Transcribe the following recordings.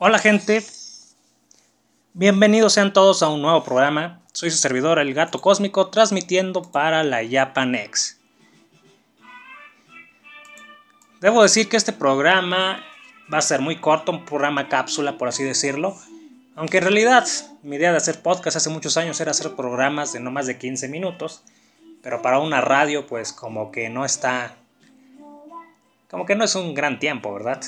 Hola gente, bienvenidos sean todos a un nuevo programa. Soy su servidor El Gato Cósmico transmitiendo para la Japanex. Debo decir que este programa va a ser muy corto, un programa cápsula por así decirlo. Aunque en realidad mi idea de hacer podcast hace muchos años era hacer programas de no más de 15 minutos. Pero para una radio pues como que no está... Como que no es un gran tiempo, ¿verdad?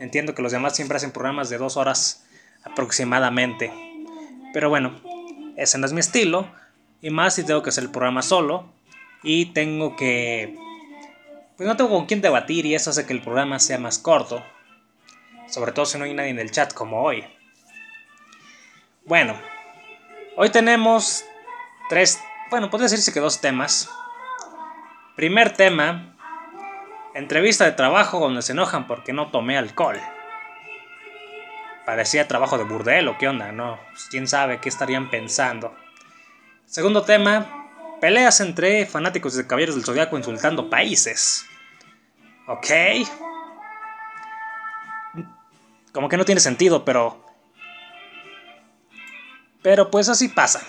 Entiendo que los demás siempre hacen programas de dos horas aproximadamente. Pero bueno, ese no es mi estilo. Y más si tengo que hacer el programa solo. Y tengo que... Pues no tengo con quién debatir y eso hace que el programa sea más corto. Sobre todo si no hay nadie en el chat como hoy. Bueno, hoy tenemos tres... Bueno, podría decirse que dos temas. Primer tema, Entrevista de trabajo donde se enojan porque no tomé alcohol. Parecía trabajo de burdel o qué onda, no. Pues, quién sabe qué estarían pensando. Segundo tema, peleas entre fanáticos de Caballeros del Zodiaco insultando países. Ok. Como que no tiene sentido, pero... Pero pues así pasa.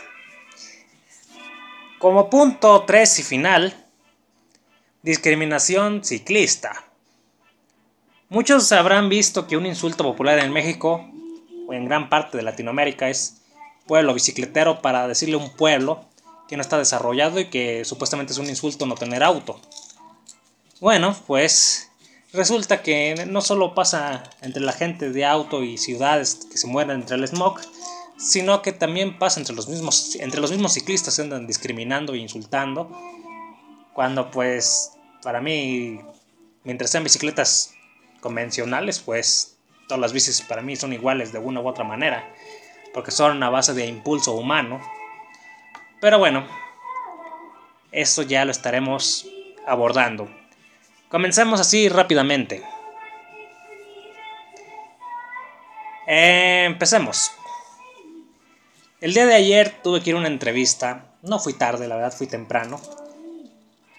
Como punto 3 y final, Discriminación ciclista. Muchos habrán visto que un insulto popular en México o en gran parte de Latinoamérica es pueblo bicicletero para decirle a un pueblo que no está desarrollado y que supuestamente es un insulto no tener auto. Bueno, pues resulta que no solo pasa entre la gente de auto y ciudades que se mueren entre el smog, sino que también pasa entre los mismos, entre los mismos ciclistas que andan discriminando e insultando cuando pues para mí, mientras sean bicicletas convencionales, pues todas las bicis para mí son iguales de una u otra manera, porque son a base de impulso humano. Pero bueno, eso ya lo estaremos abordando. Comencemos así rápidamente. empecemos. El día de ayer tuve que ir a una entrevista. No fui tarde, la verdad fui temprano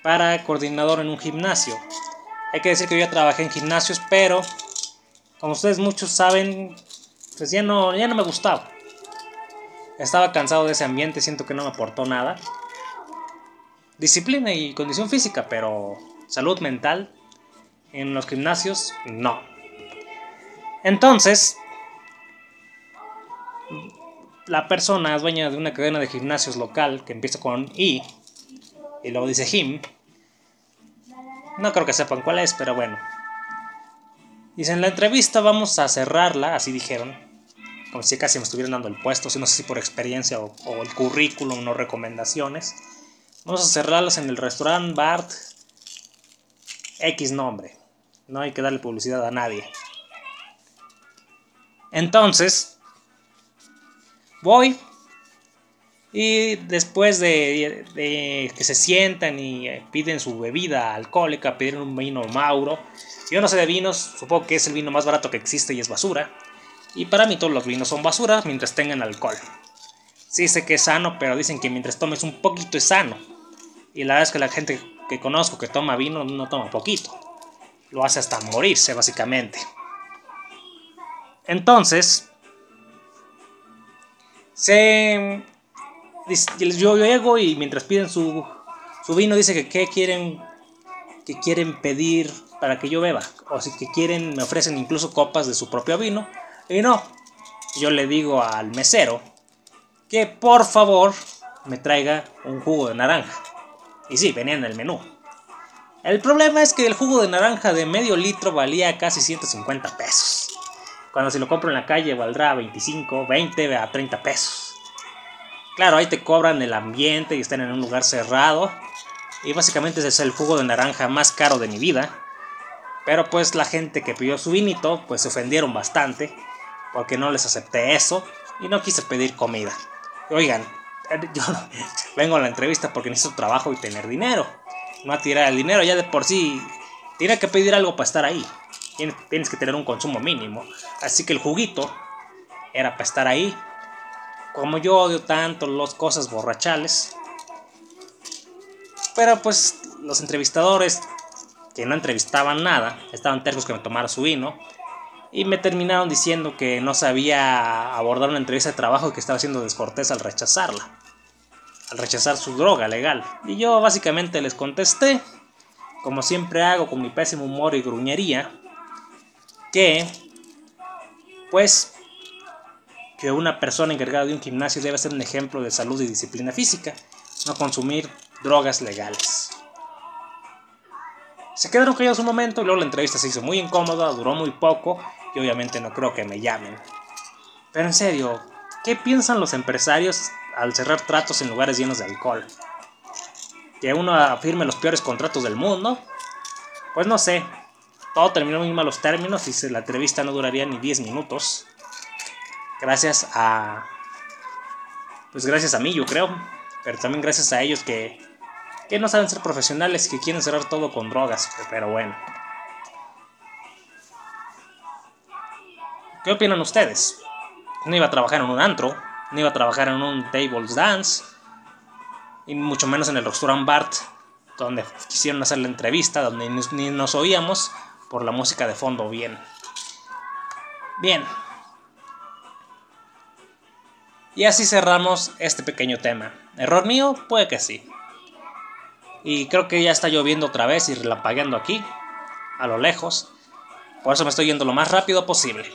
para coordinador en un gimnasio. Hay que decir que yo ya trabajé en gimnasios, pero como ustedes muchos saben, pues ya no, ya no me gustaba. Estaba cansado de ese ambiente, siento que no me aportó nada. Disciplina y condición física, pero salud mental en los gimnasios, no. Entonces, la persona dueña de una cadena de gimnasios local que empieza con I y luego dice him. No creo que sepan cuál es, pero bueno. Dice, en la entrevista vamos a cerrarla, así dijeron. Como si casi me estuvieran dando el puesto, si no sé si por experiencia o, el currículum, no recomendaciones. Vamos a cerrarlas en el restaurante Bart X nombre. No hay que darle publicidad a nadie. Entonces, voy, y después de, que se sientan y eh, piden su bebida alcohólica, piden un vino Mauro. Yo no sé de vinos, supongo que es el vino más barato que existe y es basura. Y para mí todos los vinos son basura mientras tengan alcohol. Sí sé que es sano, pero dicen que mientras tomes un poquito es sano. Y la verdad es que la gente que conozco que toma vino no toma poquito. Lo hace hasta morirse, básicamente. Entonces, se yo llego y mientras piden su, su vino dice que qué quieren que quieren pedir para que yo beba. O si que quieren me ofrecen incluso copas de su propio vino. Y no yo le digo al mesero que por favor me traiga un jugo de naranja. Y sí venía en el menú. El problema es que el jugo de naranja de medio litro valía casi 150 pesos. Cuando si lo compro en la calle valdrá 25 20 a 30 pesos Claro, ahí te cobran el ambiente y están en un lugar cerrado. Y básicamente ese es el jugo de naranja más caro de mi vida. Pero pues la gente que pidió su vinito, pues se ofendieron bastante. Porque no les acepté eso. Y no quise pedir comida. Oigan, yo vengo a la entrevista porque necesito trabajo y tener dinero. No a tirar el dinero, ya de por sí. Tiene que pedir algo para estar ahí. Tienes que tener un consumo mínimo. Así que el juguito era para estar ahí como yo odio tanto las cosas borrachales. Pero pues los entrevistadores que no entrevistaban nada, estaban tercos que me tomara su vino. Y me terminaron diciendo que no sabía abordar una entrevista de trabajo y que estaba siendo descortés al rechazarla. Al rechazar su droga legal. Y yo básicamente les contesté, como siempre hago con mi pésimo humor y gruñería, que pues que una persona encargada de un gimnasio debe ser un ejemplo de salud y disciplina física, no consumir drogas legales. Se quedaron callados un momento y luego la entrevista se hizo muy incómoda, duró muy poco y obviamente no creo que me llamen. Pero en serio, ¿qué piensan los empresarios al cerrar tratos en lugares llenos de alcohol? ¿Que uno afirme los peores contratos del mundo? Pues no sé, todo terminó en malos términos y la entrevista no duraría ni 10 minutos gracias a pues gracias a mí yo creo pero también gracias a ellos que que no saben ser profesionales que quieren cerrar todo con drogas pero bueno. ¿qué opinan ustedes? no iba a trabajar en un antro no iba a trabajar en un tables dance y mucho menos en el restaurant Bart donde quisieron hacer la entrevista donde ni nos oíamos por la música de fondo bien. Bien y así cerramos este pequeño tema. ¿Error mío? Puede que sí. Y creo que ya está lloviendo otra vez y relampagueando aquí, a lo lejos. Por eso me estoy yendo lo más rápido posible.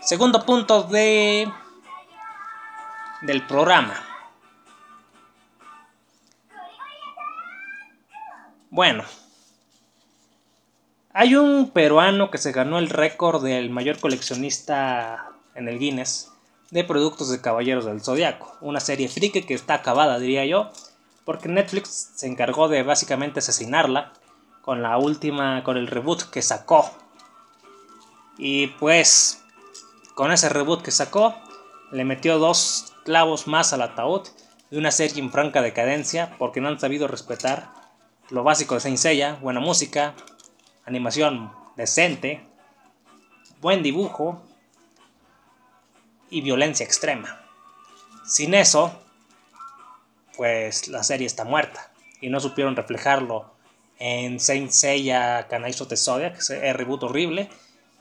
Segundo punto de del programa. Bueno, hay un peruano que se ganó el récord del mayor coleccionista en el Guinness de productos de Caballeros del Zodiaco, una serie friki que está acabada, diría yo, porque Netflix se encargó de básicamente asesinarla con la última, con el reboot que sacó. Y pues, con ese reboot que sacó, le metió dos clavos más al ataúd de una serie en franca decadencia porque no han sabido respetar lo básico de Saint buena música, animación decente, buen dibujo y violencia extrema. Sin eso, pues la serie está muerta y no supieron reflejarlo en Saint Seiya Kanaiso Tesodia, que es el reboot horrible,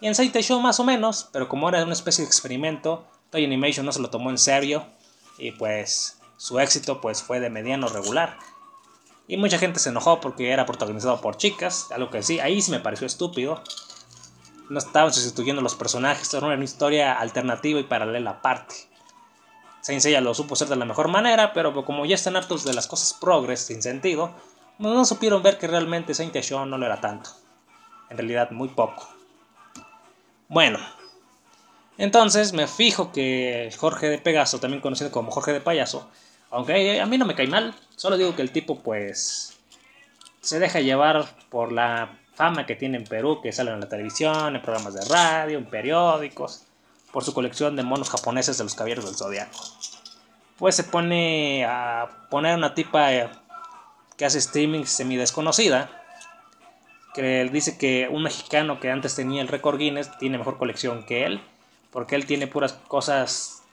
y en Saint Show más o menos, pero como era una especie de experimento, Toy Animation no se lo tomó en serio y pues su éxito pues fue de mediano regular. Y mucha gente se enojó porque era protagonizado por chicas, algo que sí, ahí sí me pareció estúpido, no estaban sustituyendo los personajes, era una historia alternativa y paralela aparte. Saint Seiya lo supo hacer de la mejor manera, pero como ya están hartos de las cosas progres sin sentido, no supieron ver que realmente Saint Show no lo era tanto. En realidad, muy poco. Bueno, entonces me fijo que Jorge de Pegaso, también conocido como Jorge de Payaso, aunque a mí no me cae mal, solo digo que el tipo pues se deja llevar por la fama que tiene en Perú, que sale en la televisión, en programas de radio, en periódicos, por su colección de monos japoneses de los caballeros del zodiaco. Pues se pone a poner una tipa eh, que hace streaming semi desconocida, que dice que un mexicano que antes tenía el récord Guinness tiene mejor colección que él, porque él tiene puras cosas,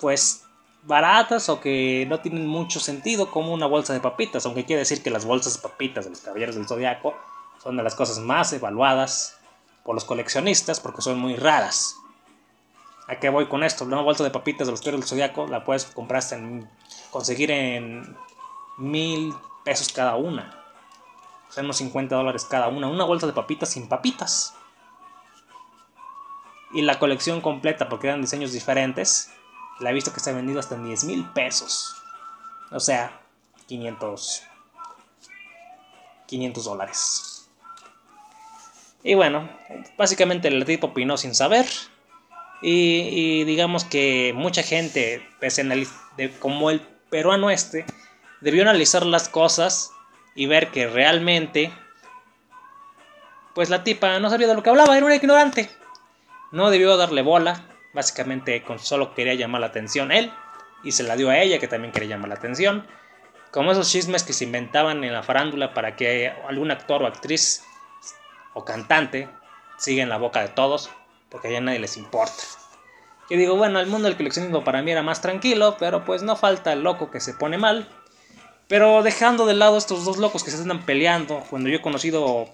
pues baratas o que no tienen mucho sentido como una bolsa de papitas, aunque quiere decir que las bolsas de papitas de los caballeros del zodiaco son de las cosas más evaluadas por los coleccionistas porque son muy raras. ¿A qué voy con esto? Una bolsa de papitas de los caballeros del zodiaco la puedes comprar en, conseguir en mil pesos cada una. O sea, unos 50 dólares cada una. Una bolsa de papitas sin papitas. Y la colección completa, porque eran diseños diferentes, la he visto que está vendido hasta en 10 mil pesos. O sea, 500, 500 dólares. Y bueno, básicamente el tipo opinó sin saber. Y, digamos que mucha gente, el, de, como el peruano este, debió analizar las cosas y ver que realmente, pues la tipa no sabía de lo que hablaba, era una ignorante. No debió darle bola, Básicamente con solo quería llamar la atención él y se la dio a ella que también quería llamar la atención. Como esos chismes que se inventaban en la farándula para que algún actor o actriz o cantante siga en la boca de todos porque ya nadie les importa. Yo digo, bueno, el mundo del coleccionismo para mí era más tranquilo, pero pues no falta el loco que se pone mal. Pero dejando de lado estos dos locos que se están peleando, cuando yo he conocido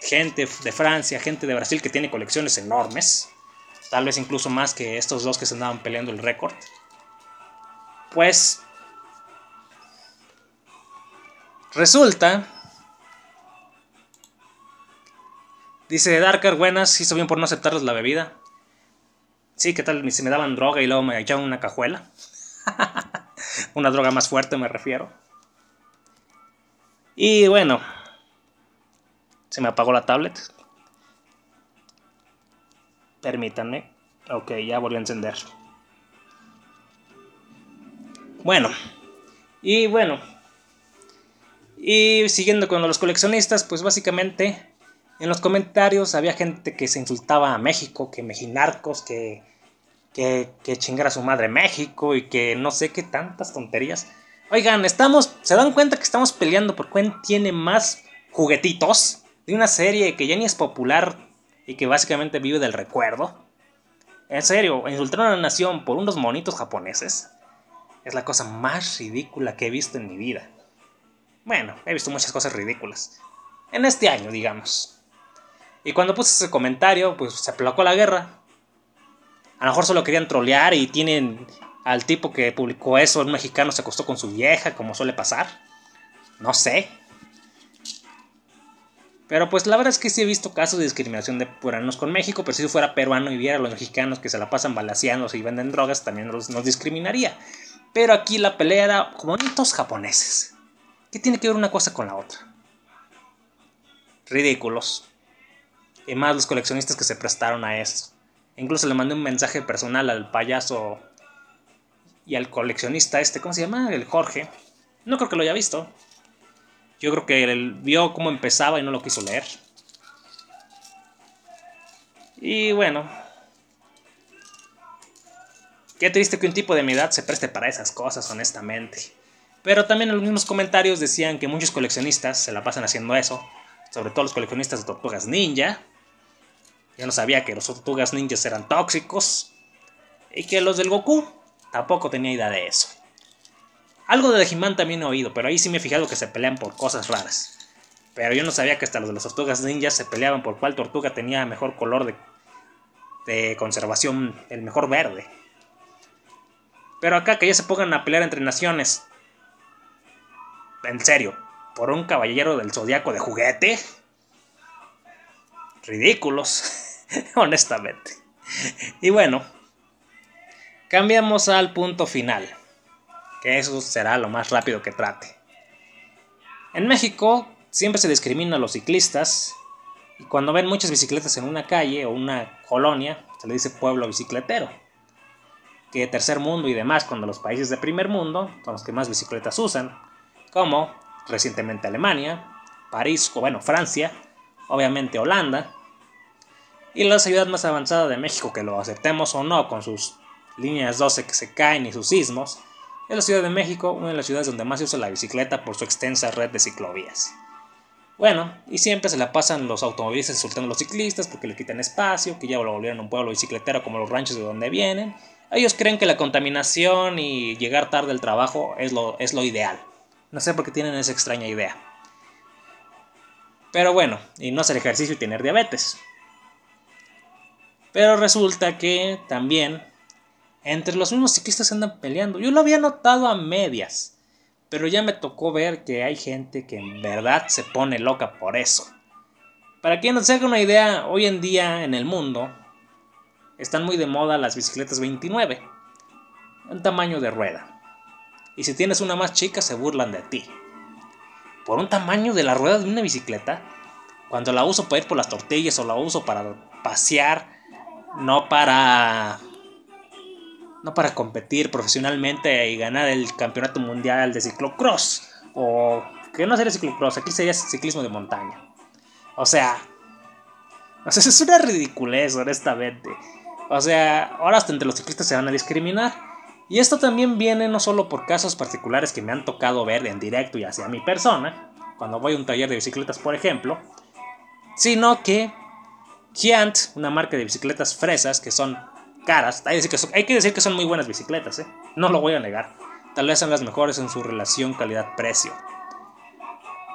gente de Francia, gente de Brasil que tiene colecciones enormes, tal vez incluso más que estos dos que se andaban peleando el récord, pues resulta, dice Darker, buenas, hizo bien por no aceptarles la bebida. Sí, ¿qué tal? Si me daban droga y luego me echaban una cajuela. una droga más fuerte me refiero. Y bueno, se me apagó la tablet. Permítanme. Ok, ya volví a encender. Bueno. Y bueno. Y siguiendo con los coleccionistas, pues básicamente en los comentarios había gente que se insultaba a México, que mejinarcos, que, que, que chingara a su madre México y que no sé qué tantas tonterías. Oigan, estamos, ¿se dan cuenta que estamos peleando por quién tiene más juguetitos? de una serie que ya ni es popular y que básicamente vive del recuerdo. En serio, insultar a una nación por unos monitos japoneses es la cosa más ridícula que he visto en mi vida. Bueno, he visto muchas cosas ridículas. En este año, digamos. Y cuando puse ese comentario, pues se aplacó la guerra. A lo mejor solo querían trolear y tienen al tipo que publicó eso, un mexicano se acostó con su vieja, como suele pasar. No sé. Pero pues la verdad es que sí he visto casos de discriminación de peruanos con México, pero si fuera peruano y viera a los mexicanos que se la pasan balaseándose y venden drogas, también nos, nos discriminaría. Pero aquí la pelea era como japoneses. ¿Qué tiene que ver una cosa con la otra? Ridículos. Y más los coleccionistas que se prestaron a eso. Incluso le mandé un mensaje personal al payaso y al coleccionista este, ¿cómo se llama? El Jorge. No creo que lo haya visto. Yo creo que él vio cómo empezaba y no lo quiso leer. Y bueno. Qué triste que un tipo de mi edad se preste para esas cosas, honestamente. Pero también en los mismos comentarios decían que muchos coleccionistas se la pasan haciendo eso. Sobre todo los coleccionistas de tortugas ninja. Yo no sabía que los tortugas ninjas eran tóxicos. Y que los del Goku tampoco tenía idea de eso. Algo de he también he oído, pero ahí sí me he fijado que se pelean por cosas raras. Pero yo no sabía que hasta los de las tortugas ninjas se peleaban por cuál tortuga tenía mejor color de, de conservación, el mejor verde. Pero acá que ya se pongan a pelear entre naciones. En serio, por un caballero del zodiaco de juguete. Ridículos, honestamente. Y bueno, cambiamos al punto final que eso será lo más rápido que trate. En México siempre se discrimina a los ciclistas y cuando ven muchas bicicletas en una calle o una colonia, se le dice pueblo bicicletero. Que tercer mundo y demás, cuando los países de primer mundo son los que más bicicletas usan, como recientemente Alemania, París, o bueno, Francia, obviamente Holanda, y la ciudad más avanzada de México, que lo aceptemos o no, con sus líneas 12 que se caen y sus sismos, es la Ciudad de México, una de las ciudades donde más se usa la bicicleta por su extensa red de ciclovías. Bueno, y siempre se la pasan los automovilistas insultando a los ciclistas porque le quitan espacio, que ya lo volvieron un pueblo bicicletero como los ranchos de donde vienen. Ellos creen que la contaminación y llegar tarde al trabajo es lo, es lo ideal. No sé por qué tienen esa extraña idea. Pero bueno, y no hacer ejercicio y tener diabetes. Pero resulta que también entre los mismos ciclistas andan peleando. Yo lo había notado a medias. Pero ya me tocó ver que hay gente que en verdad se pone loca por eso. Para quien no se haga una idea, hoy en día en el mundo están muy de moda las bicicletas 29. Un tamaño de rueda. Y si tienes una más chica se burlan de ti. Por un tamaño de la rueda de una bicicleta, cuando la uso para ir por las tortillas o la uso para pasear, no para no para competir profesionalmente y ganar el campeonato mundial de ciclocross. O que no sería ciclocross, aquí sería ciclismo de montaña. O sea, o sea, es una ridiculez, honestamente. O sea, ahora hasta entre los ciclistas se van a discriminar. Y esto también viene no solo por casos particulares que me han tocado ver en directo y hacia mi persona, cuando voy a un taller de bicicletas, por ejemplo, sino que Giant, una marca de bicicletas fresas que son caras. Hay, que decir que son muy buenas bicicletas, ¿eh? no lo voy a negar. Tal vez son las mejores en su relación calidad-precio.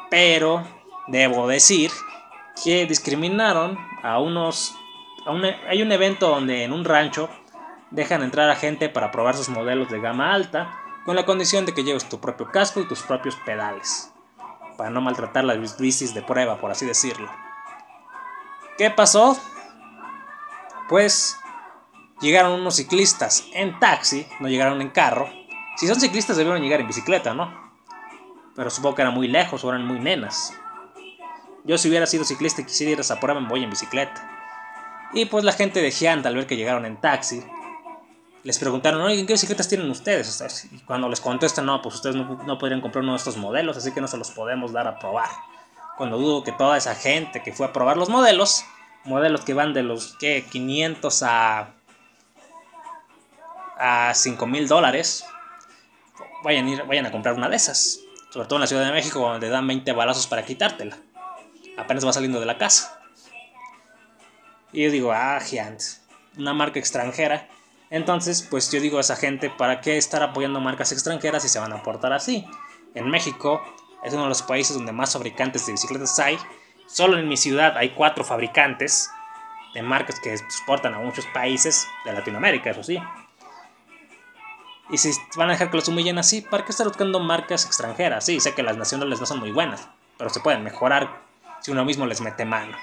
Pero debo decir que discriminaron a unos... hay un evento donde en un rancho dejan entrar a gente para probar sus modelos de gama alta con la condición de que lleves tu propio casco y tus propios pedales, para no maltratar las bicis de prueba, por así decirlo. ¿Qué pasó? Pues llegaron unos ciclistas en taxi, no llegaron en carro. Si son ciclistas debieron llegar en bicicleta, ¿no? Pero supongo que eran muy lejos o eran muy nenas. Yo si hubiera sido ciclista y quisiera ir a esa prueba me voy en bicicleta. Y pues la gente de Giant al ver que llegaron en taxi, les preguntaron, oye, ¿qué bicicletas tienen ustedes? Y cuando les contestan, no, pues ustedes no, podrían comprar uno de estos modelos, así que no se los podemos dar a probar. Cuando dudo que toda esa gente que fue a probar los modelos, modelos que van de los ¿qué? 500 a, a 5 mil dólares, vayan, vayan a comprar una de esas. Sobre todo en la Ciudad de México, donde dan 20 balazos para quitártela. Apenas va saliendo de la casa. Y yo digo, ah, Giant, una marca extranjera entonces, pues yo digo a esa gente, ¿para qué estar apoyando marcas extranjeras si se van a portar así? En México es uno de los países donde más fabricantes de bicicletas hay. Solo en mi ciudad hay cuatro fabricantes de marcas que exportan a muchos países de Latinoamérica, eso sí. Y si van a dejar que los humillen así, ¿para qué estar buscando marcas extranjeras? Sí, sé que las nacionales no son muy buenas, pero se pueden mejorar si uno mismo les mete mano.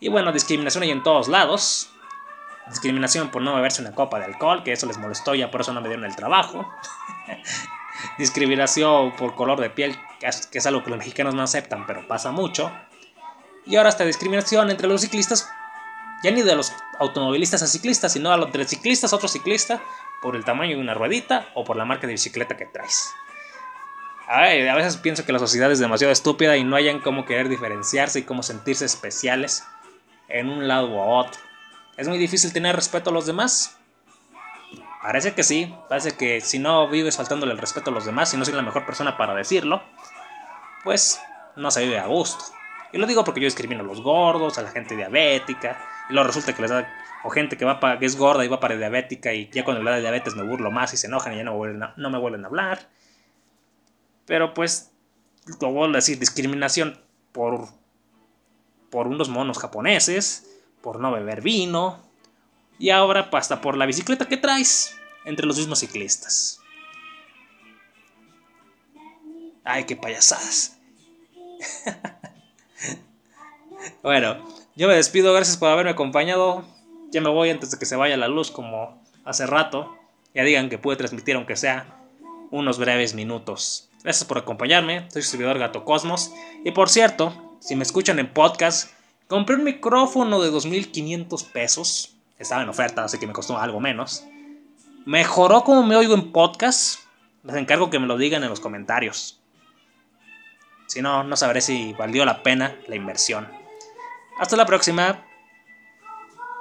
Y bueno, discriminación hay en todos lados discriminación por no beberse una copa de alcohol, que eso les molestó ya por eso no me dieron el trabajo. discriminación por color de piel, que es, algo que los mexicanos no aceptan, pero pasa mucho. Y ahora esta discriminación entre los ciclistas, ya ni de los automovilistas a ciclistas, sino a los de ciclistas a otro ciclista, por el tamaño de una ruedita o por la marca de bicicleta que traes. a veces pienso que la sociedad es demasiado estúpida y no hayan cómo querer diferenciarse y cómo sentirse especiales en un lado u otro. ¿Es muy difícil tener respeto a los demás? Parece que sí, parece que si no vives faltándole el respeto a los demás, si no soy la mejor persona para decirlo, pues no se vive a gusto. Y lo digo porque yo discrimino a los gordos, a la gente diabética, y luego resulta que les da, o gente que, va para, que es gorda y va para diabética, y ya cuando le da diabetes me burlo más y se enojan y ya no, me vuelven a hablar. Pero pues, lo vuelvo a decir, discriminación por, por unos monos japoneses, por no beber vino y ahora pasta por la bicicleta que traes entre los mismos ciclistas. Ay, qué payasadas. bueno, yo me despido, gracias por haberme acompañado. Ya me voy antes de que se vaya la luz como hace rato. Ya digan que pude transmitir aunque sea unos breves minutos. Gracias por acompañarme, soy su servidor Gato Cosmos. Y por cierto, si me escuchan en podcast, Compré un micrófono de 2.500 pesos. Estaba en oferta, así que me costó algo menos. ¿Mejoró como me oigo en podcast? Les encargo que me lo digan en los comentarios. Si no, no sabré si valió la pena la inversión. Hasta la próxima.